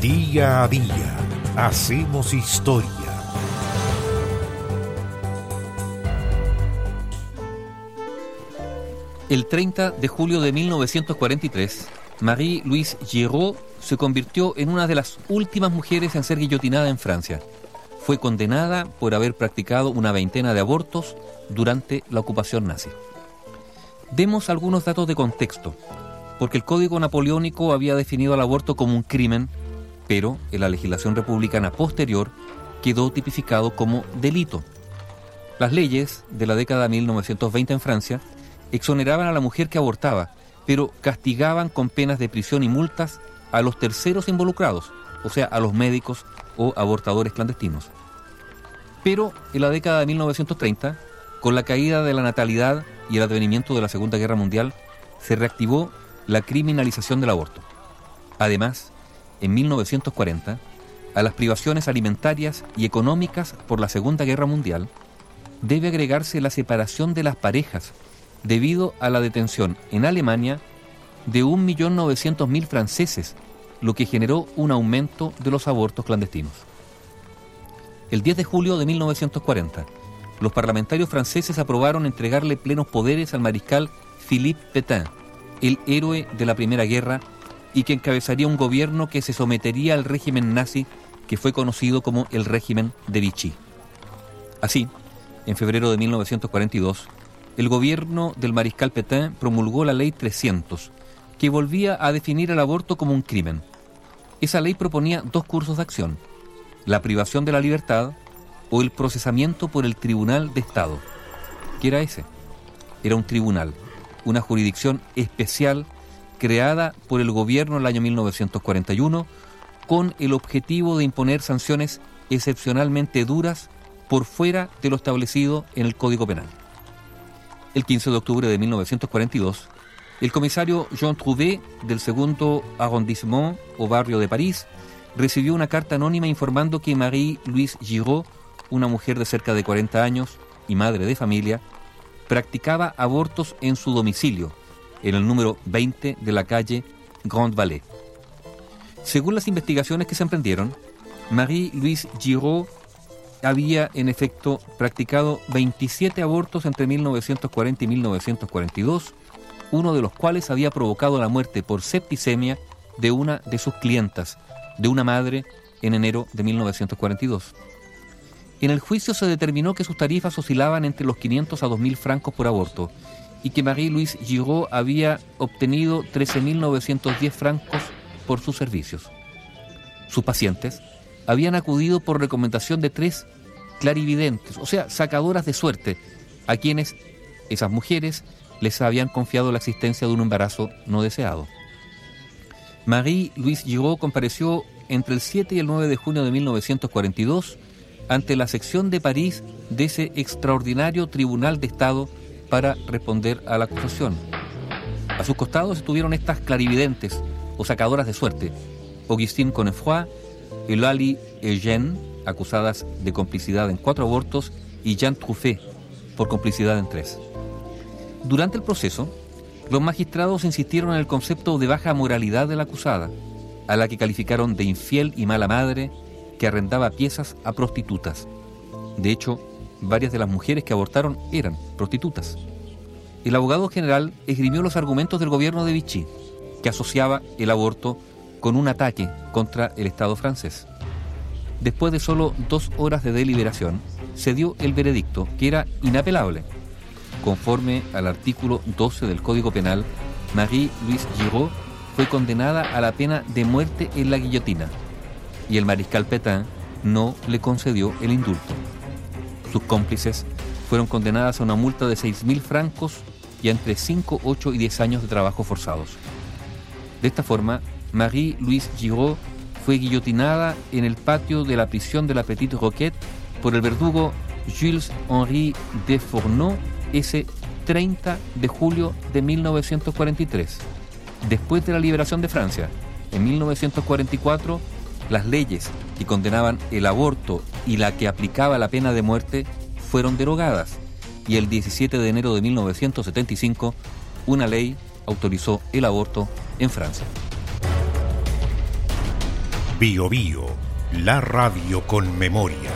Día a día hacemos historia. El 30 de julio de 1943, Marie-Louise Giraud se convirtió en una de las últimas mujeres en ser guillotinada en Francia. Fue condenada por haber practicado una veintena de abortos durante la ocupación nazi. Demos algunos datos de contexto, porque el Código Napoleónico había definido al aborto como un crimen, pero en la legislación republicana posterior quedó tipificado como delito. Las leyes de la década de 1920 en Francia exoneraban a la mujer que abortaba, pero castigaban con penas de prisión y multas a los terceros involucrados, o sea, a los médicos o abortadores clandestinos. Pero en la década de 1930, con la caída de la natalidad y el advenimiento de la Segunda Guerra Mundial, se reactivó la criminalización del aborto. Además, en 1940, a las privaciones alimentarias y económicas por la Segunda Guerra Mundial, debe agregarse la separación de las parejas debido a la detención en Alemania de 1.900.000 franceses, lo que generó un aumento de los abortos clandestinos. El 10 de julio de 1940, los parlamentarios franceses aprobaron entregarle plenos poderes al mariscal Philippe Pétain, el héroe de la Primera Guerra y que encabezaría un gobierno que se sometería al régimen nazi que fue conocido como el régimen de Vichy. Así, en febrero de 1942, el gobierno del mariscal Pétain promulgó la Ley 300, que volvía a definir el aborto como un crimen. Esa ley proponía dos cursos de acción, la privación de la libertad o el procesamiento por el Tribunal de Estado. ¿Qué era ese? Era un tribunal, una jurisdicción especial creada por el gobierno en el año 1941 con el objetivo de imponer sanciones excepcionalmente duras por fuera de lo establecido en el Código Penal. El 15 de octubre de 1942, el comisario Jean Trouvé del segundo arrondissement o barrio de París recibió una carta anónima informando que Marie-Louise Giraud, una mujer de cerca de 40 años y madre de familia, practicaba abortos en su domicilio, en el número 20 de la calle Grand Vallée. Según las investigaciones que se emprendieron, Marie-Louise Giraud había en efecto practicado 27 abortos entre 1940 y 1942, uno de los cuales había provocado la muerte por septicemia de una de sus clientas, de una madre, en enero de 1942. En el juicio se determinó que sus tarifas oscilaban entre los 500 a 2.000 francos por aborto y que Marie-Louise Giraud había obtenido 13.910 francos por sus servicios. Sus pacientes habían acudido por recomendación de tres clarividentes, o sea, sacadoras de suerte, a quienes esas mujeres les habían confiado la existencia de un embarazo no deseado. Marie-Louise Giraud compareció entre el 7 y el 9 de junio de 1942 ante la sección de París de ese extraordinario Tribunal de Estado para responder a la acusación. A sus costados estuvieron estas clarividentes o sacadoras de suerte, Augustine Connefroy, Eulalie Eugène, acusadas de complicidad en cuatro abortos, y Jean Truffet, por complicidad en tres. Durante el proceso, los magistrados insistieron en el concepto de baja moralidad de la acusada, a la que calificaron de infiel y mala madre que arrendaba piezas a prostitutas. De hecho, varias de las mujeres que abortaron eran prostitutas. El abogado general esgrimió los argumentos del gobierno de Vichy, que asociaba el aborto con un ataque contra el Estado francés. Después de solo dos horas de deliberación, se dio el veredicto, que era inapelable. Conforme al artículo 12 del Código Penal, Marie-Louise Giraud fue condenada a la pena de muerte en la guillotina y el mariscal Pétain no le concedió el indulto. Sus cómplices fueron condenadas a una multa de 6.000 francos y a entre 5, 8 y 10 años de trabajo forzados. De esta forma, Marie-Louise Giraud fue guillotinada en el patio de la prisión de la Petite Roquette por el verdugo Jules-Henri de Fourneau ese 30 de julio de 1943. Después de la liberación de Francia, en 1944, las leyes que condenaban el aborto y la que aplicaba la pena de muerte fueron derogadas y el 17 de enero de 1975 una ley autorizó el aborto en Francia. Bio Bio, la radio con memoria.